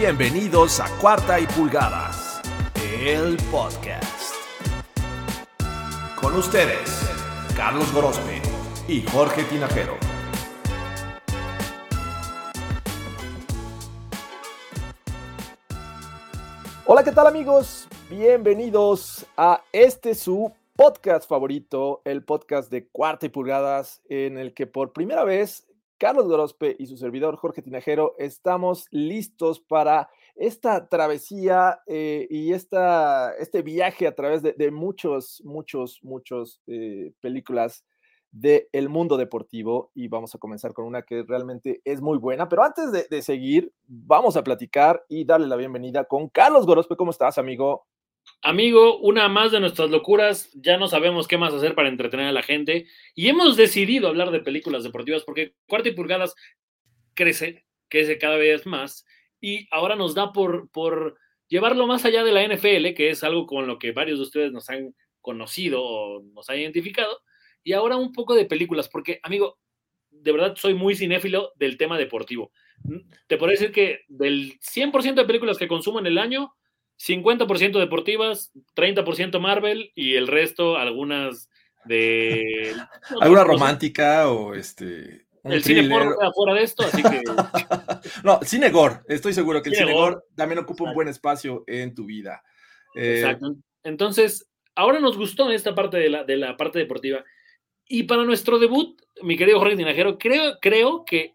Bienvenidos a Cuarta y Pulgadas, el podcast. Con ustedes, Carlos Gorospe y Jorge Tinajero. Hola, ¿qué tal amigos? Bienvenidos a este su podcast favorito, el podcast de Cuarta y Pulgadas, en el que por primera vez Carlos Gorospe y su servidor Jorge Tinajero estamos listos para esta travesía eh, y esta, este viaje a través de, muchos, muchos, muchos eh, películas del mundo deportivo y vamos a comenzar con una que realmente es muy buena, pero antes de, de seguir, vamos a platicar y darle la bienvenida con Carlos Gorospe. ¿Cómo estás, amigo? Amigo, una más de nuestras locuras, ya no sabemos qué más hacer para entretener a la gente y hemos decidido hablar de películas deportivas porque Cuarta y Pulgadas crece, crece cada vez más y ahora nos da por, por llevarlo más allá de la NFL, que es algo con lo que varios de ustedes nos han conocido o nos han identificado, y ahora un poco de películas, porque amigo, de verdad soy muy cinéfilo del tema deportivo. Te puedo decir que del 100% de películas que consumo en el año, 50% deportivas, 30% Marvel y el resto algunas de... ¿Alguna romántica o este... el cine porno afuera de esto, así que... no, cine gore. Estoy seguro que el cine gore también ocupa un buen espacio en tu vida. Eh, Exacto. Entonces, ahora nos gustó esta parte de la, de la parte deportiva. Y para nuestro debut, mi querido Jorge Tinajero, creo, creo que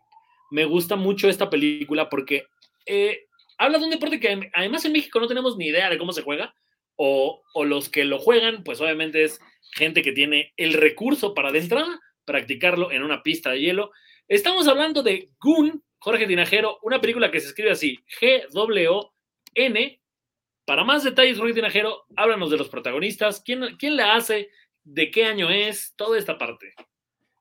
me gusta mucho esta película porque eh, habla de un deporte que además en México no tenemos ni idea de cómo se juega, o, los que lo juegan, pues obviamente es gente que tiene el recurso para de entrada practicarlo en una pista de hielo. Estamos hablando de Goon, Jorge Tinajero, una película que se escribe así, G-W-N. Para más detalles, Jorge Tinajero, háblanos de los protagonistas, quién, quién la hace, de qué año es, toda esta parte.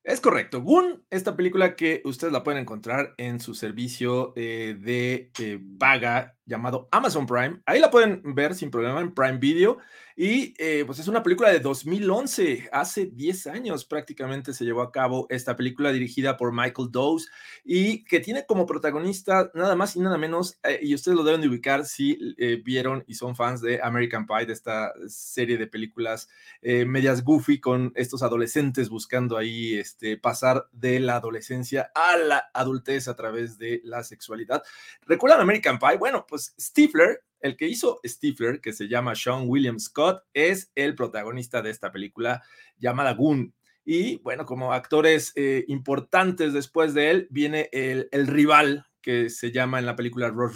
Es correcto. Goon, esta película que ustedes la pueden encontrar en su servicio eh, de eh, paga llamado Amazon Prime. Ahí la pueden ver sin problema en Prime Video. Y eh, pues es una película de 2011, hace 10 años prácticamente se llevó a cabo esta película dirigida por Michael Dowes y que tiene como protagonista nada más y nada menos, eh, y ustedes lo deben de ubicar si eh, vieron y son fans de American Pie, de esta serie de películas medias goofy con estos adolescentes buscando ahí este, pasar de la adolescencia a la adultez a través de la sexualidad. ¿Recuerdan American Pie? Bueno, pues Stifler el que hizo Stifler, que se llama Sean William Scott, es el protagonista de esta película llamada Goon. Y bueno, como actores eh, importantes después de él, viene el, rival que se llama en la película Ross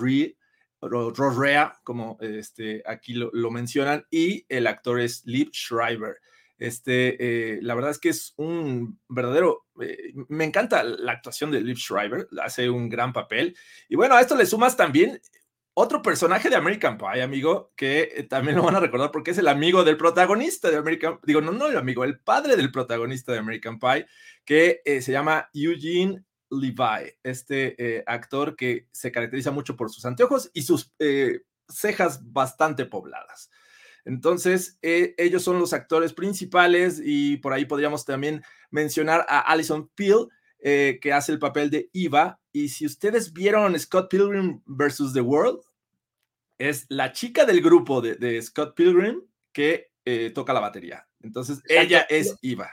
Rea, como este, aquí lo, mencionan, y el actor es Liv Schreiber. Este, eh, la verdad es que es un verdadero, eh, me encanta la actuación de Liv Schreiber, hace un gran papel. Y bueno, a esto le sumas también otro personaje de American Pie, amigo, que eh, también lo van a recordar porque es el amigo del protagonista de American digo, no, no el amigo, el padre del protagonista de American Pie, que eh, se llama Eugene Levi, este eh, actor que se caracteriza mucho por sus anteojos y sus cejas bastante pobladas. Entonces, ellos son los actores principales y por ahí podríamos también mencionar a Alison Peel, que hace el papel de Eva. Y si ustedes vieron Scott Pilgrim versus The World, es la chica del grupo de, Scott Pilgrim que eh, toca la batería. Entonces, ella es Eva.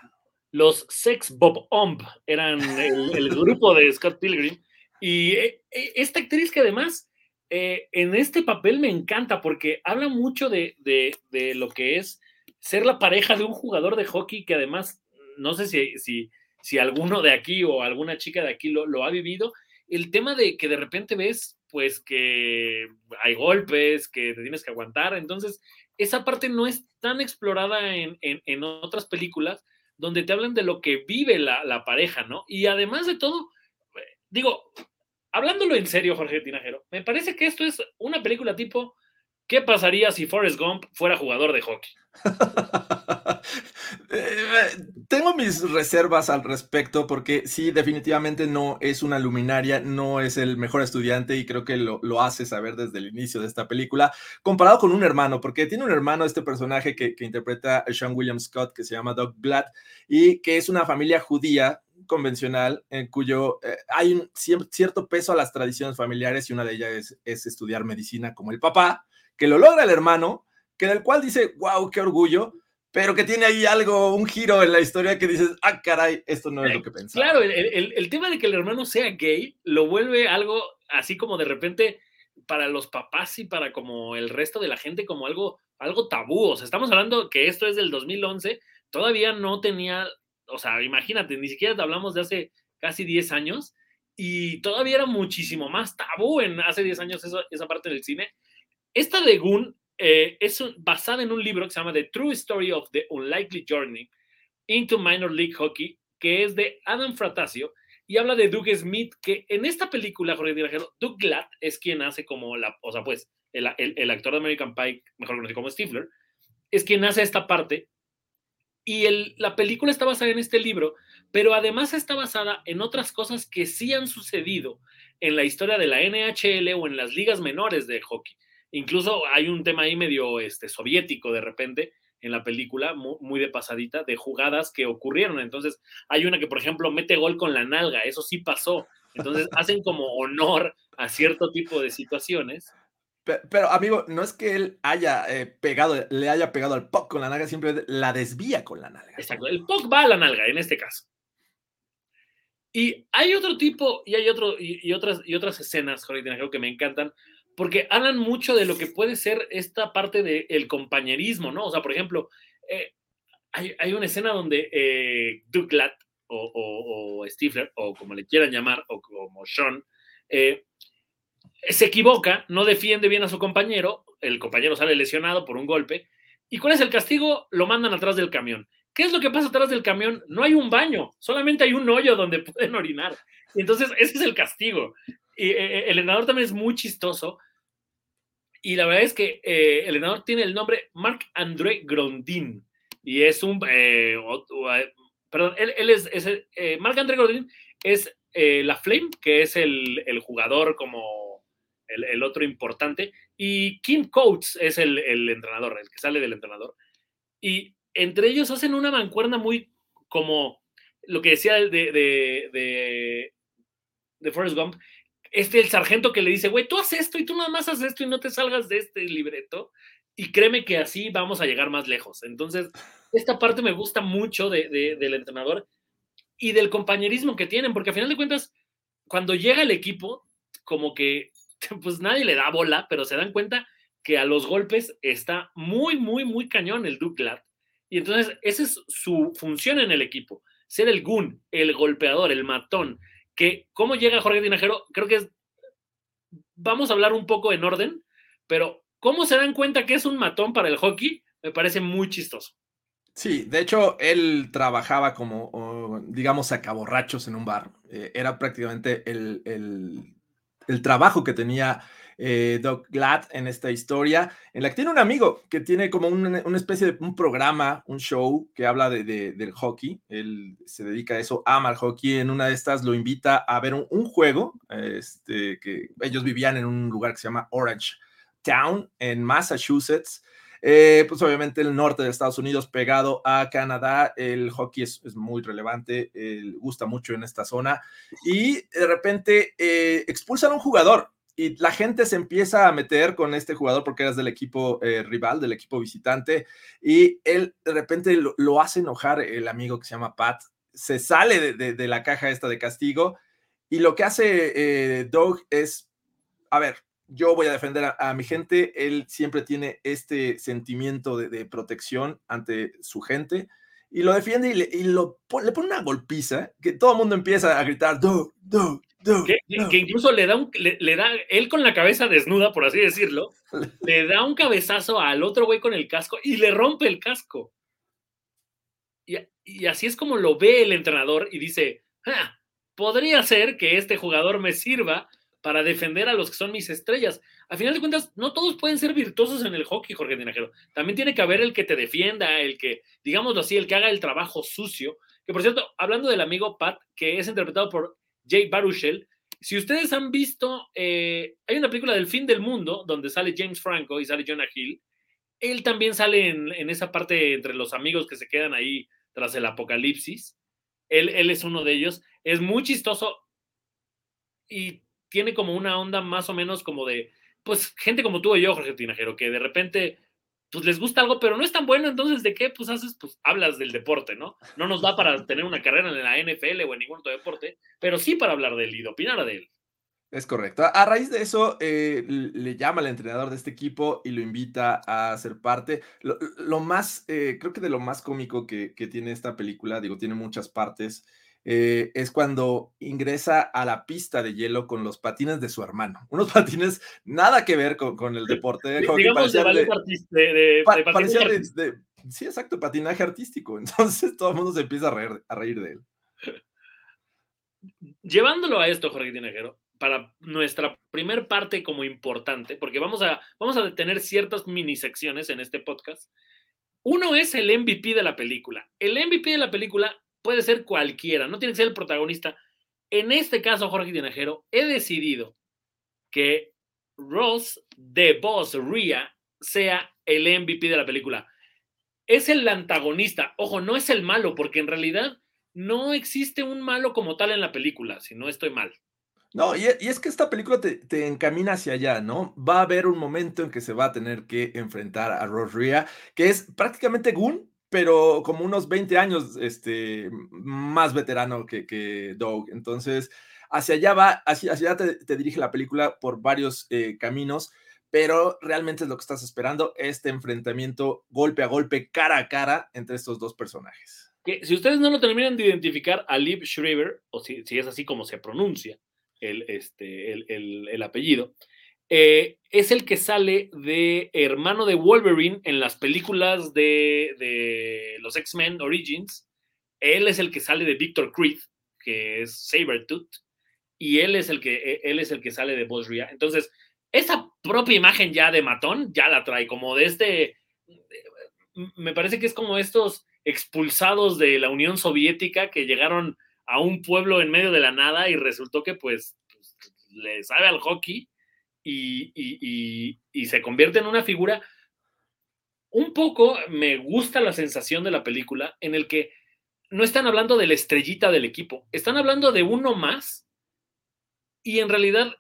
Los Sex Bob Omb eran el, grupo de Scott Pilgrim. Y eh, eh, esta actriz que además en este papel me encanta porque habla mucho de, lo que es ser la pareja de un jugador de hockey que además, no sé si, si, si alguno de aquí o alguna chica de aquí lo, lo ha vivido, el tema de que de repente ves pues que hay golpes, que te tienes que aguantar. Entonces, esa parte no es tan explorada en, otras películas donde te hablan de lo que vive la, pareja, ¿no? Y además de todo, digo, hablándolo en serio, Jorge Tinajero, me parece que esto es una película tipo, ¿qué pasaría si Forrest Gump fuera jugador de hockey? Eh, tengo mis reservas al respecto porque sí, definitivamente no es una luminaria, no es el mejor estudiante y creo que lo, hace saber desde el inicio de esta película, comparado con un hermano, porque tiene un hermano, este personaje que, interpreta Sean William Scott, que se llama Doug Blatt, y que es una familia judía convencional en cuyo eh, hay un cierto peso a las tradiciones familiares y una de ellas es, es, estudiar medicina como el papá, que lo logra el hermano, que del cual dice, wow, qué orgullo, pero que tiene ahí algo, un giro en la historia que dices, ah, caray, esto no es lo que pensaba. Claro, el, el, el tema de que el hermano sea gay lo vuelve algo así como de repente para los papás y para como el resto de la gente como algo, algo tabú. O sea, estamos hablando que esto es del 2011, todavía no tenía, o sea, imagínate, ni siquiera te hablamos de hace casi 10 años y todavía era muchísimo más tabú en hace 10 años eso, esa parte del cine. Esta de Goon eh, es basada en un libro que se llama The True Story of the Unlikely Journey into Minor League Hockey, que es de Adam Fratasio y habla de Doug Smith, que en esta película, Jorge Dirajero, Doug Glatt es quien hace como la, o sea, pues, el, actor de American Pie, mejor conocido como Stifler, es quien hace esta parte. Y la película está basada en este libro, pero además está basada en otras cosas que sí han sucedido en la historia de la NHL o en las ligas menores de hockey. Incluso hay un tema ahí medio este, soviético de repente, en la película, muy, de pasadita, de jugadas que ocurrieron. Entonces, hay una que, por ejemplo, mete gol con la nalga, eso sí pasó. Entonces, hacen como honor a cierto tipo de situaciones. Pero, amigo, no es que él haya eh, pegado, le haya pegado al puck con la nalga, siempre la desvía con la nalga. Exacto, el puck va a la nalga en este caso. Y hay otro tipo, y hay otro, y, otras, y otras escenas, Jorge, que me encantan, porque hablan mucho de lo que puede ser esta parte del compañerismo, ¿no? O sea, por ejemplo, eh, hay, una escena donde eh, Douglas o, o, Stifler, o como le quieran llamar, o como Sean, eh, se equivoca, no defiende bien a su compañero, el compañero sale lesionado por un golpe, ¿y cuál es el castigo? Lo mandan atrás del camión. ¿Qué es lo que pasa atrás del camión? No hay un baño, solamente hay un hoyo donde pueden orinar. Y entonces ese es el castigo. Eh, eh, el entrenador también es muy chistoso. Y la verdad es que eh, el entrenador tiene el nombre Marc André Grondin. Y es un. perdón, él, es. Marc André Grondin es la Flame, que es el, el jugador como el, el, otro importante. Y Kim Coates es el, el, entrenador, el que sale del entrenador. Y entre ellos hacen una mancuerna muy como lo que decía de, de, de, de Forrest Gump, este el sargento que le dice, güey, tú haces esto y tú nada más haces esto y no te salgas de este libreto. Y créeme que así vamos a llegar más lejos. Entonces, esta parte me gusta mucho de, del entrenador y del compañerismo que tienen, porque a final de cuentas, cuando llega el equipo, como que pues nadie le da bola, pero se dan cuenta que a los golpes está muy, muy, muy cañón el Duclat. Y entonces, esa es su función en el equipo, ser el gun, el golpeador, el matón, que cómo llega Jorge Tinajero, creo que es, vamos a hablar un poco en orden, pero cómo se dan cuenta que es un matón para el hockey, me parece muy chistoso. Sí, de hecho, él trabajaba como, digamos, sacaborrachos en un bar. Eh, era prácticamente el, el trabajo que tenía eh, Doc Glad en esta historia, en la que tiene un amigo que tiene como una, especie de un programa, un show que habla de, del hockey. Él se dedica a eso, ama el hockey. En una de estas lo invita a ver un, juego, este, que ellos vivían en un lugar que se llama Orange Town, en Massachusetts. Eh, pues obviamente el norte de Estados Unidos pegado a Canadá, el hockey es, muy relevante, gusta mucho en esta zona. Y de repente eh, expulsan a un jugador y la gente se empieza a meter con este jugador porque eres del equipo eh, rival, del equipo visitante, y él de repente lo, hace enojar el amigo que se llama Pat, se sale de, la caja esta de castigo, y lo que hace eh, Doug es, a ver, yo voy a defender a, mi gente, él siempre tiene este sentimiento de, protección ante su gente, y lo defiende y le, lo, le pone una golpiza, que todo el mundo empieza a gritar, Doug, Doug, que, incluso le da, un, le, da, él con la cabeza desnuda, por así decirlo, le da un cabezazo al otro güey con el casco y le rompe el casco. Y, y así es como lo ve el entrenador y dice, ah, podría ser que este jugador me sirva para defender a los que son mis estrellas. A final de cuentas, no todos pueden ser virtuosos en el hockey, Jorge Tinajero. También tiene que haber el que te defienda, el que, digámoslo así, el que haga el trabajo sucio. Que por cierto, hablando del amigo Pat, que es interpretado por Jay Baruchel. Si ustedes han visto, eh, hay una película del fin del mundo donde sale James Franco y sale Jonah Hill. Él también sale en, esa parte entre los amigos que se quedan ahí tras el apocalipsis. Él, él es uno de ellos. Es muy chistoso y tiene como una onda más o menos como de, pues, gente como tú y yo, Jorge Tinajero, que de repente pues les gusta algo, pero no es tan bueno, entonces ¿de qué? Pues haces, pues hablas del deporte, ¿no? No nos da para tener una carrera en la NFL o en ningún otro deporte, pero sí para hablar de él y de opinar de él. Es correcto. A raíz de eso, eh, le llama al entrenador de este equipo y lo invita a ser parte. Lo, más, eh, creo que de lo más cómico que, que, tiene esta película, digo, tiene muchas partes, eh, es cuando ingresa a la pista de hielo con los patines de su hermano. Unos patines nada que ver con, el deporte. Digamos de, de, Sí, exacto, patinaje artístico. Entonces todo el mundo se empieza a reír, a reír de él. Llevándolo a esto, Jorge Tinajero, para nuestra primer parte como importante, porque vamos a, vamos a detener ciertas mini secciones en este podcast. Uno es el MVP de la película. El MVP de la película puede ser cualquiera, no tiene que ser el protagonista. En este caso, Jorge Tinajero, he decidido que Ross de Boss Ria sea el MVP de la película. Es el antagonista, ojo, no es el malo, porque en realidad no existe un malo como tal en la película, si no estoy mal. No, y, es que esta película te, encamina hacia allá, ¿no? Va a haber un momento en que se va a tener que enfrentar a Ross Ria, que es prácticamente Goon, pero como unos 20 años este, más veterano que, que Doug. Entonces, hacia allá va, hacia, allá te, dirige la película por varios eh, caminos, pero realmente es lo que estás esperando, este enfrentamiento golpe a golpe, cara a cara entre estos dos personajes. Si ustedes no lo terminan de identificar a Liv Schreiber, o si, es así como se pronuncia el, este, el, el, el apellido, eh, es el que sale de hermano de Wolverine en las películas de, los X-Men Origins. Él es el que sale de Victor Creed, que es Sabretooth, y él es el que, e, él es el que sale de Buzz Entonces, esa propia imagen ya de matón ya la trae, como de este, me parece que es como estos expulsados de la Unión Soviética que llegaron a un pueblo en medio de la nada y resultó que pues, pues le sabe al hockey y, se convierte en una figura. Un poco me gusta la sensación de la película en el que no están hablando de la estrellita del equipo, están hablando de uno más y en realidad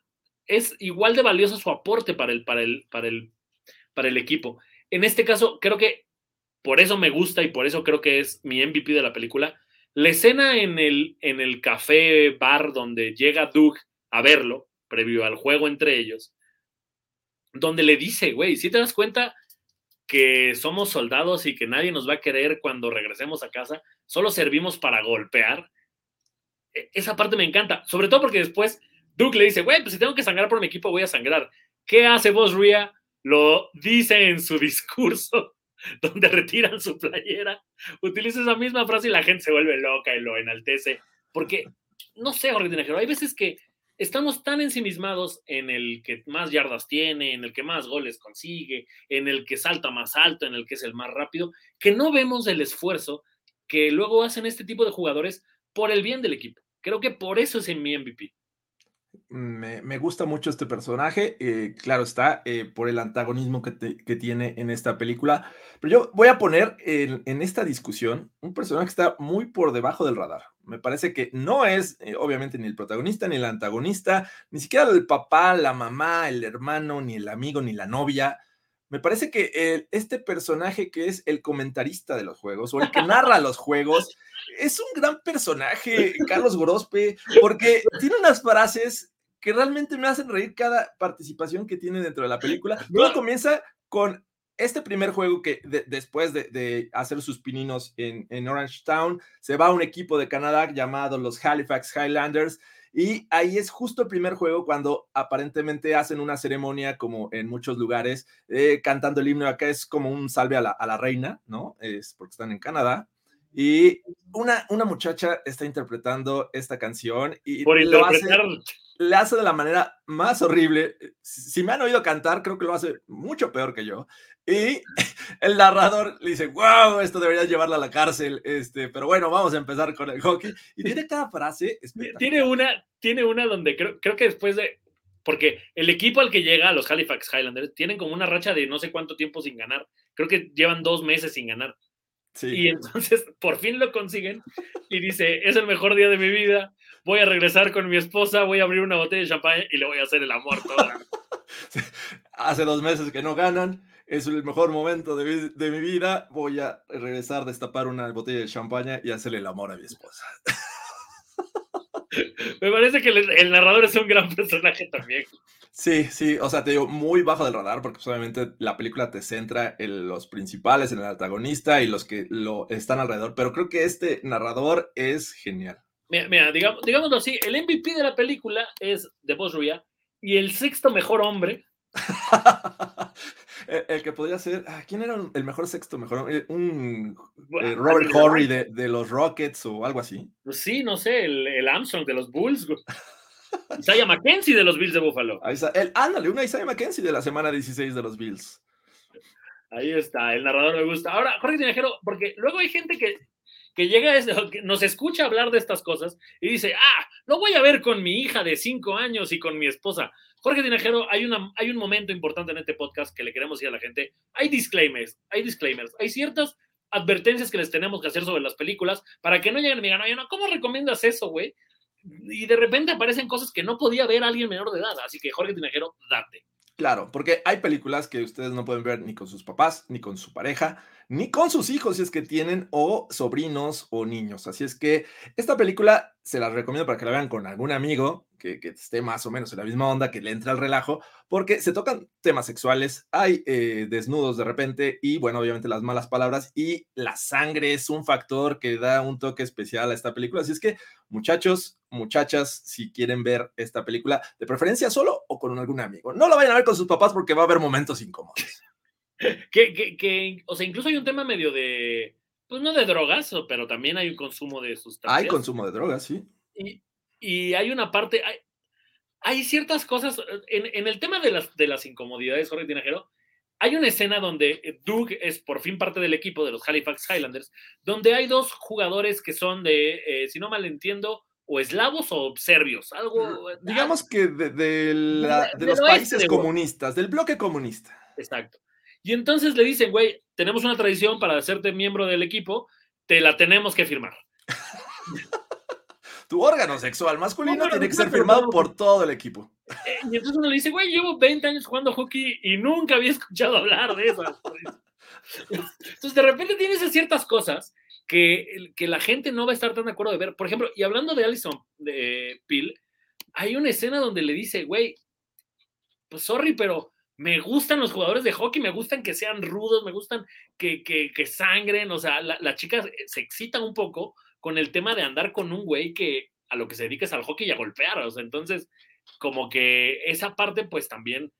es igual de valioso su aporte para el, para el, para el, para el equipo. En este caso, creo que por eso me gusta y por eso creo que es mi MVP de la película. La escena en el, en el café bar donde llega Doug a verlo, previo al juego entre ellos, donde le dice, güey, si te das cuenta que somos soldados y que nadie nos va a querer cuando regresemos a casa, solo servimos para golpear. E, esa parte me encanta, sobre todo porque después Duke le dice, güey, pues si tengo que sangrar por mi equipo, voy a sangrar. ¿Qué hace vos, Ria? Lo dice en su discurso, donde retiran su playera. Utiliza esa misma frase y la gente se vuelve loca y lo enaltece. Porque, no sé, Jorge hay veces que estamos tan ensimismados en el que más yardas tiene, en el que más goles consigue, en el que salta más alto, en el que es el más rápido, que no vemos el esfuerzo que luego hacen este tipo de jugadores por el bien del equipo. Creo que por eso es en mi MVP. Me, gusta mucho este personaje, eh, claro está, eh, por el antagonismo que, tiene en esta película, pero yo voy a poner en, esta discusión un personaje que está muy por debajo del radar. Me parece que no es, eh, obviamente, ni el protagonista, ni el antagonista, ni siquiera el papá, la mamá, el hermano, ni el amigo, ni la novia. Me parece que este personaje que es el comentarista de los juegos o el que narra los juegos es un gran personaje, Carlos Gorospe, porque tiene unas frases que realmente me hacen reír cada participación que tiene dentro de la película. Todo comienza con este primer juego que después de, hacer sus pininos en, en, Orange Town, se va a un equipo de Canadá llamado los Halifax Highlanders. Y ahí es justo el primer juego cuando aparentemente hacen una ceremonia como en muchos lugares, eh, cantando el himno. Acá es como un salve a la, a la reina, ¿no? Es porque están en Canadá. Y una, una muchacha está interpretando esta canción y Por lo hace, le hace de la manera más horrible. Si me han oído cantar, creo que lo hace mucho peor que yo. Y el narrador le dice, wow, esto debería llevarla a la cárcel. Este, pero bueno, vamos a empezar con el hockey. Y tiene cada frase. Tiene una, tiene una donde creo, creo que después de, porque el equipo al que llega, los Halifax Highlanders, tienen como una racha de no sé cuánto tiempo sin ganar. Creo que llevan dos meses sin ganar. Y entonces por fin lo consiguen y dice, es el mejor día de mi vida, voy a regresar con mi esposa, voy a abrir una botella de champán y le voy a hacer el amor toda. Hace dos meses que no ganan, es el mejor momento de, de, mi vida, voy a regresar, destapar una botella de champaña y hacerle el amor a mi esposa. Me parece que el, narrador es un gran personaje también. Sí, sí, o sea, te digo, muy bajo del radar porque pues, obviamente la película te centra en los principales, en el antagonista y los que lo están alrededor, pero creo que este narrador es genial. Mira, digamos, digámoslo así, el MVP de la película es de Boss Ruya y el sexto mejor hombre. el, que podría ser, ah, ¿quién era el mejor sexto mejor? Eh, un eh, Robert Horry de, de, los Rockets o algo así. Pues sí, no sé, el, el Armstrong de los Bulls. Isaiah McKenzie de los Bills de Buffalo. el, ándale, una Isaiah McKenzie de la semana 16 de los Bills. Ahí está, el narrador me gusta. Ahora, Jorge Tinejero, porque luego hay gente que, que llega, que nos escucha hablar de estas cosas y dice, ah, lo voy a ver con mi hija de 5 años y con mi esposa. Jorge Tinejero, hay, una, hay un momento importante en este podcast que le queremos decir a la gente. Hay disclaimers, hay disclaimers, hay ciertas advertencias que les tenemos que hacer sobre las películas para que no lleguen y me digan, oye, no, ¿cómo recomiendas eso, güey? Y de repente aparecen cosas que no podía ver alguien menor de edad. Así que Jorge Tinajero, date. Claro, porque hay películas que ustedes no pueden ver ni con sus papás, ni con su pareja, ni con sus hijos si es que tienen o sobrinos o niños. Así es que esta película se la recomiendo para que la vean con algún amigo que, esté más o menos en la misma onda, que le entre al relajo, porque se tocan temas sexuales, hay eh, desnudos de repente y bueno, obviamente las malas palabras y la sangre es un factor que da un toque especial a esta película. Así es que muchachos, muchachas, si quieren ver esta película, de preferencia solo o con algún amigo, no la vayan a ver con sus papás porque va a haber momentos incómodos. que, que, o sea, incluso hay un tema medio de, pues no de drogas, pero también hay un consumo de sustancias. Hay consumo de drogas, sí. Y, y hay una parte, hay, hay ciertas cosas, en, en, el tema de las, de las incomodidades, Jorge Tinajero, hay una escena donde Doug es por fin parte del equipo de los Halifax Highlanders, donde hay dos jugadores que son de, eh, si no mal entiendo, o eslavos o serbios, algo... Digamos que de, de, los países comunistas, del bloque comunista. Exacto. Y entonces le dicen, güey, tenemos una tradición para hacerte miembro del equipo, te la tenemos que firmar. tu órgano sexual masculino tiene que ser firmado por todo el equipo. Eh, y entonces uno le dice, güey, llevo 20 años jugando hockey y nunca había escuchado hablar de eso. Entonces, de repente tienes ciertas cosas que, que la gente no va a estar tan de acuerdo de ver. Por ejemplo, y hablando de Allison de Peel, hay una escena donde le dice, güey, pues sorry, pero me gustan los jugadores de hockey, me gustan que sean rudos, me gustan que, que, que sangren, o sea, las la chicas se excitan un poco con el tema de andar con un güey que a lo que se dedica es al hockey y a golpear. O sea, entonces, como que esa parte, pues también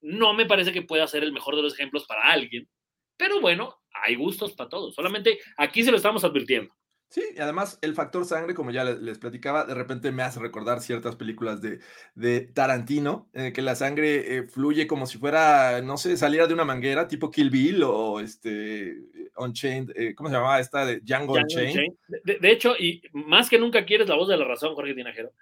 no me parece que pueda ser el mejor de los ejemplos para alguien. Pero bueno, hay gustos para todos. Solamente aquí se lo estamos advirtiendo. Sí, y además el factor sangre, como ya les, platicaba, de repente me hace recordar ciertas películas de, de Tarantino, en que la sangre eh, fluye como si fuera, no sé, saliera de una manguera, tipo Kill Bill o este Unchained, eh, ¿cómo se llamaba esta? de Django, Unchained. De, hecho, y más que nunca quieres la voz de la razón, Jorge Tinajero,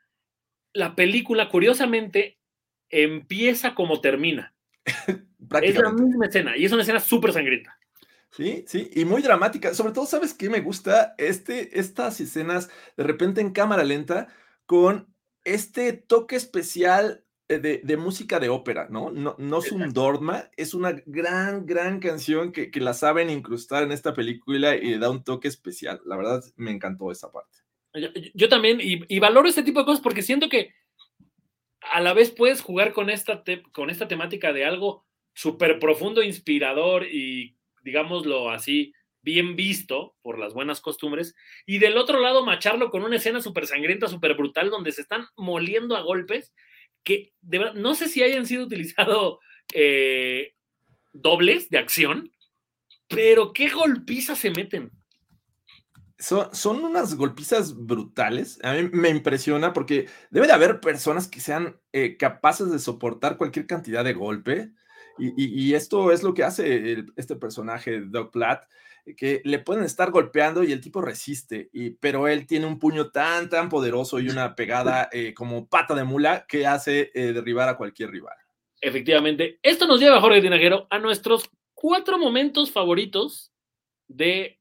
la película, curiosamente, empieza como termina. es la misma escena, y es una escena súper sangrienta. Sí, sí, y muy dramática. Sobre todo, ¿sabes qué me gusta? Este, estas escenas de repente en cámara lenta con este toque especial de, música de ópera, ¿no? No, no es un dorma, es una gran, gran canción que, la saben incrustar en esta película y da un toque especial. La verdad, me encantó esa parte. Yo, también, y, valoro este tipo de cosas porque siento que a la vez puedes jugar con esta, con esta temática de algo súper profundo, inspirador y digámoslo así, bien visto por las buenas costumbres, y del otro lado macharlo con una escena súper sangrienta, súper brutal, donde se están moliendo a golpes, que no sé si hayan sido utilizados eh, dobles de acción, pero qué golpizas se meten. Son, son, unas golpizas brutales. A mí me impresiona porque debe de haber personas que sean eh, capaces de soportar cualquier cantidad de golpe. Y, esto es lo que hace este personaje, Doug Platt, que le pueden estar golpeando y el tipo resiste, pero él tiene un puño tan, tan poderoso y una pegada eh, como pata de mula que hace eh, derribar a cualquier rival. Efectivamente, esto nos lleva, Jorge Tinajero, a nuestros cuatro momentos favoritos de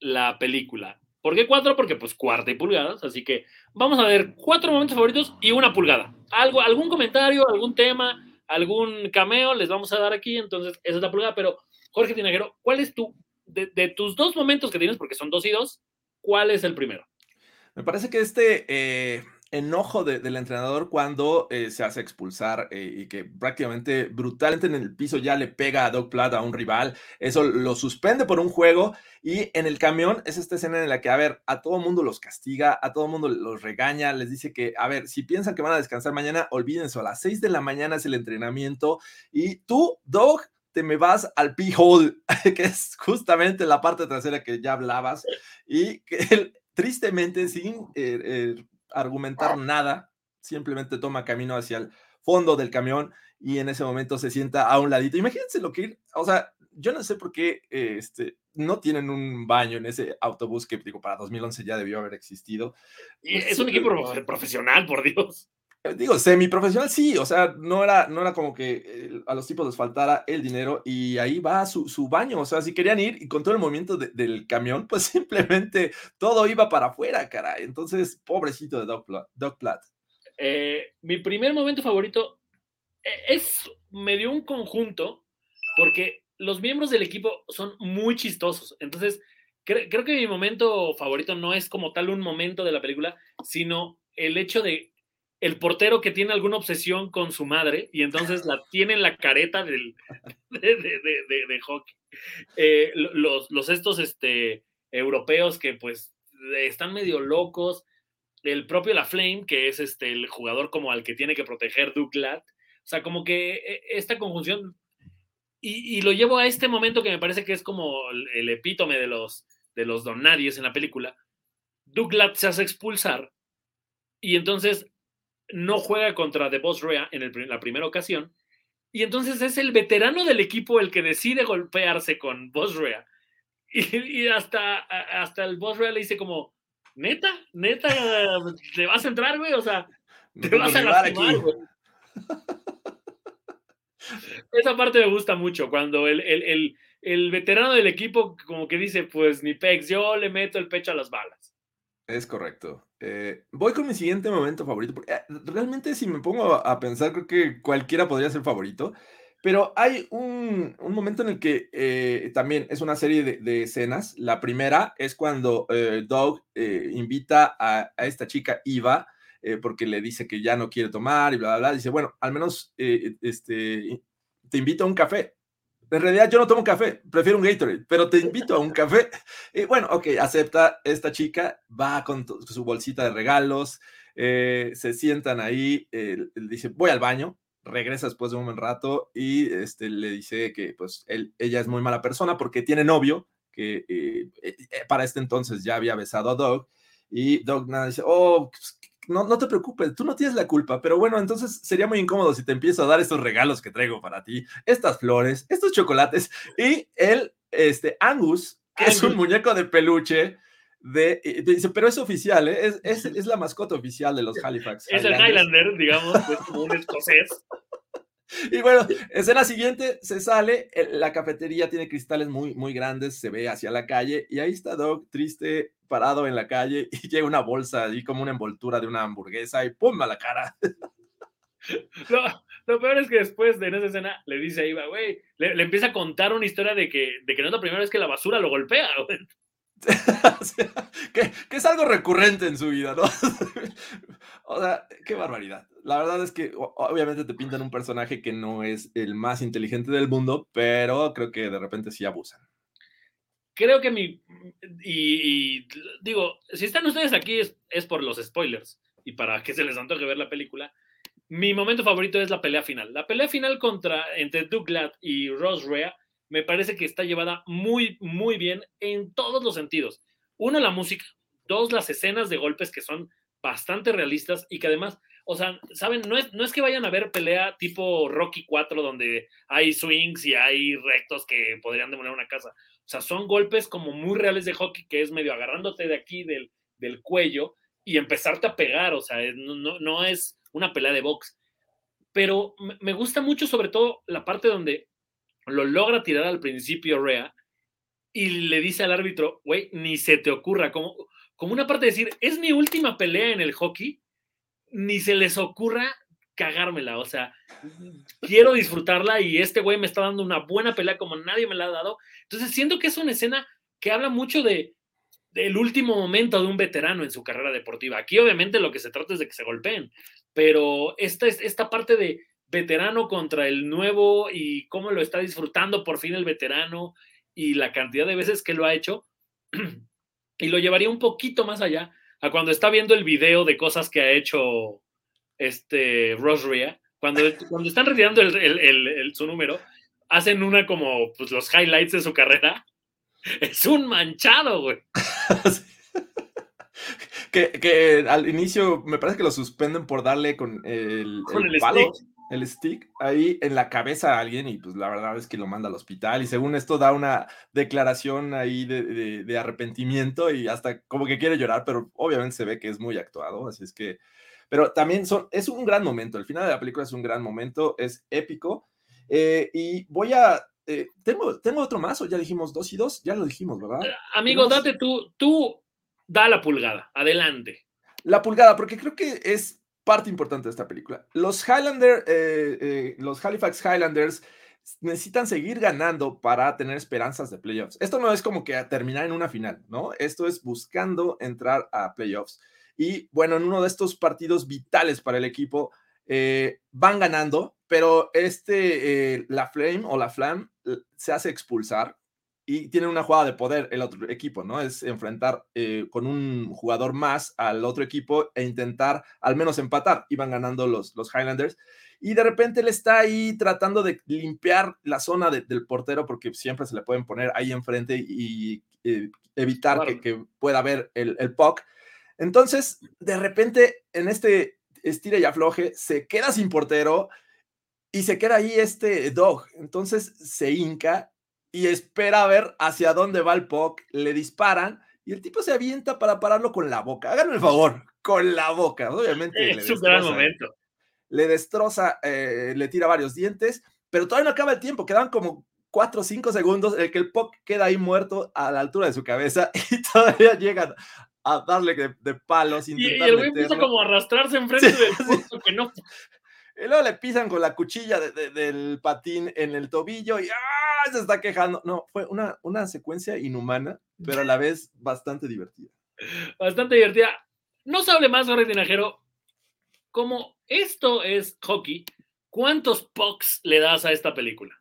la película. ¿Por qué cuatro? Porque pues cuarta y pulgadas, así que vamos a ver cuatro momentos favoritos y una pulgada. Algo, algún comentario, algún tema, algún cameo les vamos a dar aquí, entonces esa es la pulgada, pero Jorge Tinajero, ¿cuál es tu, de, tus dos momentos que tienes, porque son dos y dos, cuál es el primero? Me parece que este, eh, enojo del entrenador cuando eh, se hace expulsar eh, y que prácticamente brutalmente en el piso ya le pega a Doug Platt a un rival. Eso lo suspende por un juego y en el camión es esta escena en la que, a ver, a todo mundo los castiga, a todo mundo los regaña, les dice que, a ver, si piensan que van a descansar mañana, olvídense, a las 6 de la mañana es el entrenamiento y tú, Doug, te me vas al P-hole, que es justamente la parte trasera que ya hablabas, y que él, tristemente, sin eh, argumentar nada, simplemente toma camino hacia el fondo del camión y en ese momento se sienta a un ladito. Imagínense lo que, o sea, yo no sé por qué este, no tienen un baño en ese autobús que, digo, para 2011 ya debió haber existido. es un equipo profesional, por Dios. Eh, digo, semiprofesional, sí, o sea, no era, no era como que eh, a los tipos les faltara el dinero y ahí va su, su baño, o sea, si querían ir y con todo el movimiento del camión, pues simplemente todo iba para afuera, cara. Entonces, pobrecito de Doug, Doug Platt. Eh, mi primer momento favorito es medio un conjunto, porque los miembros del equipo son muy chistosos. Entonces, creo que mi momento favorito no es como tal un momento de la película, sino el hecho de el portero que tiene alguna obsesión con su madre y entonces la tiene en la careta del, de, hockey. Eh, los, los, estos este, europeos que pues están medio locos, el propio La Flame, que es este, el jugador como al que tiene que proteger Duclat, o sea, como que eh, esta conjunción, y, lo llevo a este momento que me parece que es como el, epítome de los, de los donadies en la película, Douglas se hace expulsar y entonces no juega contra The Boss Rea en la primera ocasión. Y entonces es el veterano del equipo el que decide golpearse con Boss Rea. Y, hasta, hasta el Boss Rea le dice como, neta, neta, te vas a entrar, güey. O sea, te vas a lastimar, güey. Esa parte me gusta mucho, cuando el, el, el, veterano del equipo como que dice, pues ni pex, yo le meto el pecho a las balas. Es correcto. Eh, voy con mi siguiente momento favorito, porque eh, realmente si me pongo a, pensar, creo que cualquiera podría ser favorito, pero hay un, momento en el que eh, también es una serie de, escenas. La primera es cuando Doug invita a, a, esta chica Eva, porque le dice que ya no quiere tomar y bla, bla, bla. Dice, bueno, al menos este, te invito a un café. En realidad yo no tomo café, prefiero un Gatorade, pero te invito a un café. Y bueno, ok, acepta esta chica, va con su bolsita de regalos, eh, se sientan ahí, eh, dice, voy al baño, regresa después de un buen rato y este, le dice que pues ella es muy mala persona porque tiene novio, que eh, para este entonces ya había besado a Doug, y Doug nada dice, oh, pues, no, no te preocupes, tú no tienes la culpa, pero bueno, entonces sería muy incómodo si te empiezo a dar estos regalos que traigo para ti, estas flores, estos chocolates, y el, este, Angus, que es un muñeco de peluche, de, dice, pero es oficial, ¿eh? es, es, es, la mascota oficial de los Halifax. Es el Highlander, digamos, es como un escocés. Y bueno, escena siguiente, se sale, la cafetería tiene cristales muy, muy grandes, se ve hacia la calle y ahí está Doug triste, parado en la calle y llega una bolsa ahí como una envoltura de una hamburguesa y ¡pum! a la cara. Lo, peor es que después de esa escena le dice a Iva, güey, le, empieza a contar una historia de que, de que no es la primera vez que la basura lo golpea, que, es algo recurrente en su vida, ¿no? o sea, qué barbaridad. La verdad es que obviamente te pintan un personaje que no es el más inteligente del mundo, pero creo que de repente sí abusan. Creo que mi... Y, digo, si están ustedes aquí es, es, por los spoilers y para que se les antoje ver la película. Mi momento favorito es la pelea final. La pelea final contra entre Douglas y Rose Rea me parece que está llevada muy, muy bien en todos los sentidos. Uno, la música. Dos, las escenas de golpes que son bastante realistas y que además, o sea, saben, no es, no es que vayan a ver pelea tipo Rocky 4 donde hay swings y hay rectos que podrían demoler una casa. O sea, son golpes como muy reales de hockey que es medio agarrándote de aquí del, del cuello y empezarte a pegar. O sea, no, no, no es una pelea de box. Pero me gusta mucho sobre todo la parte donde lo logra tirar al principio Rea y le dice al árbitro, güey, ni se te ocurra, como, como una parte de decir, es mi última pelea en el hockey, ni se les ocurra cagármela, o sea, quiero disfrutarla y este güey me está dando una buena pelea como nadie me la ha dado. Entonces siento que es una escena que habla mucho de del último momento de un veterano en su carrera deportiva. Aquí obviamente lo que se trata es de que se golpeen, pero esta, esta parte de veterano contra el nuevo y cómo lo está disfrutando por fin el veterano y la cantidad de veces que lo ha hecho, y lo llevaría un poquito más allá a cuando está viendo el video de cosas que ha hecho este Ross cuando, cuando están retirando el, su número, hacen una como pues, los highlights de su carrera. Es un manchado, güey. que, al inicio me parece que lo suspenden por darle con el, palo el stick ahí en la cabeza a alguien y pues la verdad es que lo manda al hospital y según esto da una declaración ahí de, arrepentimiento y hasta como que quiere llorar, pero obviamente se ve que es muy actuado, así es que, pero también son, es un gran momento, el final de la película es un gran momento, es épico eh, y voy a, eh, tengo, tengo otro más o ya dijimos dos y dos, ya lo dijimos, ¿verdad? Eh, amigo, date tú, tú da la pulgada, adelante. La pulgada, porque creo que es parte importante de esta película. Los Highlander, eh, eh, los Halifax Highlanders necesitan seguir ganando para tener esperanzas de playoffs. Esto no es como que terminar en una final, ¿no? Esto es buscando entrar a playoffs. Y bueno, en uno de estos partidos vitales para el equipo, eh, van ganando, pero este, la Flame o la Flam se hace expulsar y tienen una jugada de poder el otro equipo, ¿no? Es enfrentar eh, con un jugador más al otro equipo e intentar al menos empatar. Iban ganando los, los Highlanders y de repente él está ahí tratando de limpiar la zona del portero porque siempre se le pueden poner ahí enfrente y, eh, evitar que, pueda ver el, el puck. Entonces, de repente, en este estira y afloje, se queda sin portero y se queda ahí este dog. Entonces se hinca y espera a ver hacia dónde va el puck, le disparan y el tipo se avienta para pararlo con la boca. Háganme el favor, con la boca. Obviamente. Es un gran momento. Le destroza, eh, le tira varios dientes, pero todavía no acaba el tiempo. Quedan como cuatro o cinco segundos en el que el puck queda ahí muerto a la altura de su cabeza y todavía llegan a darle de, palos. Y, y, el güey empieza como a arrastrarse enfrente del puck que no. Y luego le pisan con la cuchilla del patín en el tobillo y ¡ah! Se está quejando. No, fue una, una secuencia inhumana, pero a la vez bastante divertida. Bastante divertida. No se hable más, Jorge Tinajero. Como esto es hockey, ¿cuántos pucks le das a esta película?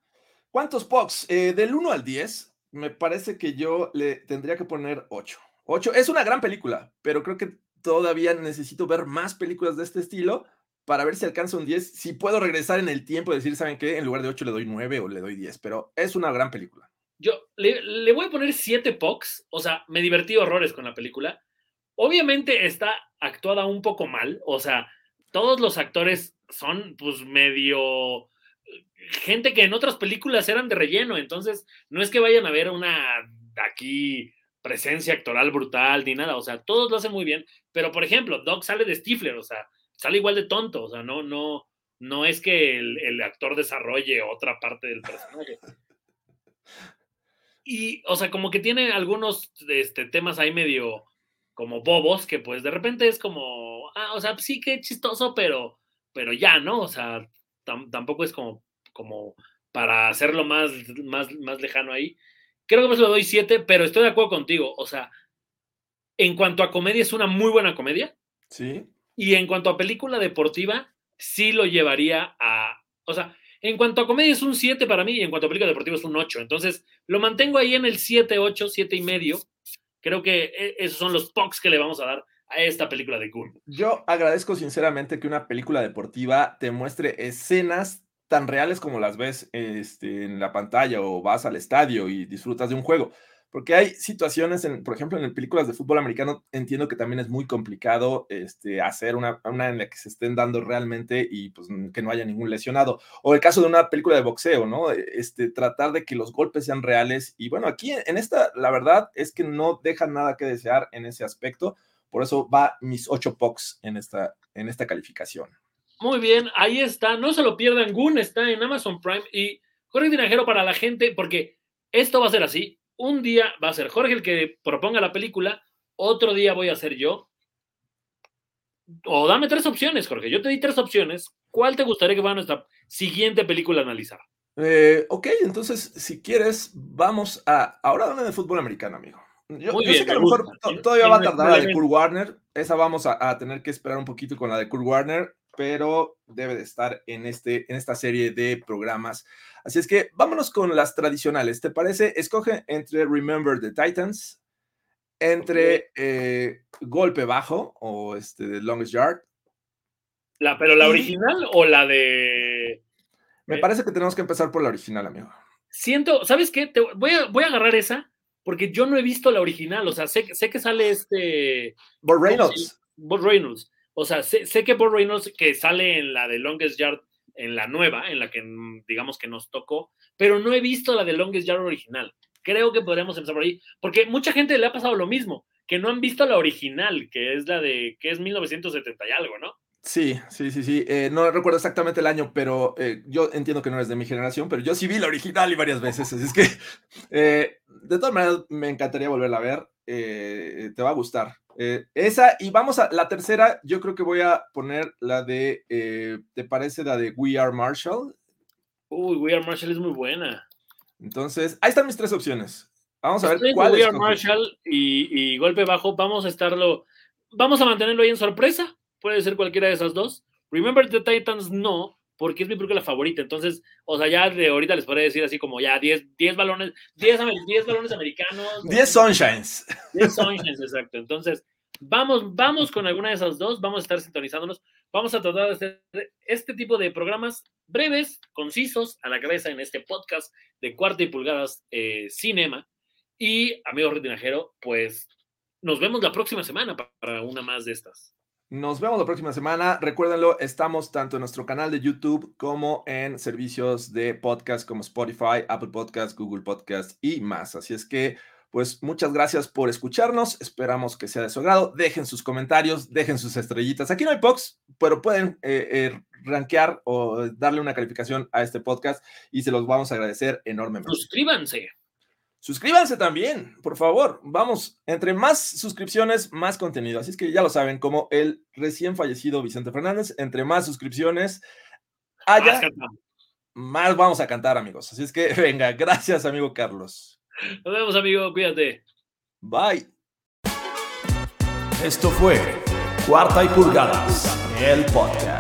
¿Cuántos pucks? Eh, del 1 al 10, me parece que yo le tendría que poner 8. 8 es una gran película, pero creo que todavía necesito ver más películas de este estilo para ver si alcanza un 10. Si puedo regresar en el tiempo y decir, ¿saben qué? En lugar de 8 le doy 9 o le doy 10, pero es una gran película. Yo le, voy a poner 7 POCs, o sea, me divertí horrores con la película. Obviamente está actuada un poco mal, o sea, todos los actores son pues medio gente que en otras películas eran de relleno, entonces no es que vayan a ver una aquí presencia actoral brutal ni nada, o sea, todos lo hacen muy bien, pero por ejemplo, Doc sale de Stifler, o sea, sale igual de tonto, o sea, no, no, no es que el, actor desarrolle otra parte del personaje. Y, o sea, como que tiene algunos este, temas ahí medio como bobos, que pues de repente es como, ah, o sea, sí que chistoso, pero, pero ya, ¿no? O sea, tampoco es como, como para hacerlo más, más, más lejano ahí. Creo que pues le doy siete, pero estoy de acuerdo contigo. O sea, en cuanto a comedia, es una muy buena comedia. Sí. Y en cuanto a película deportiva, sí lo llevaría a. O sea, en cuanto a comedia es un 7 para mí y en cuanto a película deportiva es un 8. Entonces, lo mantengo ahí en el 7, 8, 7 y medio. Creo que e, esos son los POCs que le vamos a dar a esta película de Cool. Yo agradezco sinceramente que una película deportiva te muestre escenas tan reales como las ves este, en la pantalla o vas al estadio y disfrutas de un juego. Porque hay situaciones, en, por ejemplo, en películas de fútbol americano, entiendo que también es muy complicado este, hacer una, una, en la que se estén dando realmente y pues que no haya ningún lesionado. O el caso de una película de boxeo, ¿no? Este, tratar de que los golpes sean reales. Y bueno, aquí en esta, la verdad es que no deja nada que desear en ese aspecto. Por eso va mis ocho POCs en esta, en esta calificación. Muy bien, ahí está. No se lo pierdan. Goon está en Amazon Prime y Jorge Dinajero para la gente, porque esto va a ser así un día va a ser Jorge el que proponga la película, otro día voy a ser yo. O dame tres opciones, Jorge. Yo te di tres opciones. ¿Cuál te gustaría que fuera nuestra siguiente película a analizar? Eh, ok, entonces, si quieres, vamos a. Ahora dame de fútbol americano, amigo. Yo, sé que a lo mejor todavía va a tardar la de Kurt Warner. Esa vamos a, tener que esperar un poquito con la de Kurt Warner, pero debe de estar en, este, en esta serie de programas. Así es que vámonos con las tradicionales. ¿Te parece? Escoge entre Remember the Titans, entre eh, Golpe Bajo o este, The Longest Yard. La, ¿Pero la original o la de.? Me eh, parece que tenemos que empezar por la original, amigo. Siento, ¿sabes qué? Te voy, a, voy a agarrar esa porque yo no he visto la original. O sea, sé, sé que sale este. Bob Reynolds. Bob Reynolds. O sea, sé, sé que Bob Reynolds, que sale en la de Longest Yard, en la nueva, en la que mm, digamos que nos tocó, pero no he visto la de Longest Yard original. Creo que podríamos empezar por ahí, porque mucha gente le ha pasado lo mismo, que no han visto la original, que es la de, que es 1970 y algo, ¿no? Sí, sí, sí, sí. Eh, no recuerdo exactamente el año, pero eh, yo entiendo que no eres de mi generación, pero yo sí vi la original y varias veces. Así es que, eh, de todas maneras, me encantaría volverla a ver. te va a gustar. esa, y vamos a la tercera. Yo creo que voy a poner la de, ¿te parece la de We Are Marshall? Uy, We Are Marshall es muy buena. Entonces, ahí están mis tres opciones. Vamos a ver cuál We Are Marshall y, y Golpe Bajo. Vamos a estarlo, vamos a mantenerlo ahí en sorpresa puede ser cualquiera de esas dos. Remember the Titans no, porque es mi película favorita. Entonces, o sea, ya de ahorita les podría decir así como ya 10, 10 balones, 10, 10 balones americanos. 10 Sunshines. 10 Sunshines, exacto. Entonces, vamos, vamos con alguna de esas dos, vamos a estar sintonizándonos. Vamos a tratar de hacer este tipo de programas breves, concisos, a la cabeza en este podcast de cuarta y pulgadas eh, cinema. Y, amigo retinajero, pues nos vemos la próxima semana para una más de estas. Nos vemos la próxima semana. Recuérdenlo, estamos tanto en nuestro canal de YouTube como en servicios de podcast como Spotify, Apple Podcast, Google Podcast y más. Así es que, pues muchas gracias por escucharnos. Esperamos que sea de su agrado. Dejen sus comentarios, dejen sus estrellitas. Aquí no hay POX, pero pueden eh, eh, rankear o darle una calificación a este podcast y se los vamos a agradecer enormemente. Suscríbanse. Suscríbanse también, por favor. Vamos, entre más suscripciones, más contenido. Así es que ya lo saben, como el recién fallecido Vicente Fernández, entre más suscripciones haya, más, vamos a cantar, amigos. Así es que venga, gracias, amigo Carlos. Nos vemos, amigo, cuídate. Bye. Esto fue Cuarta y Pulgadas, el podcast.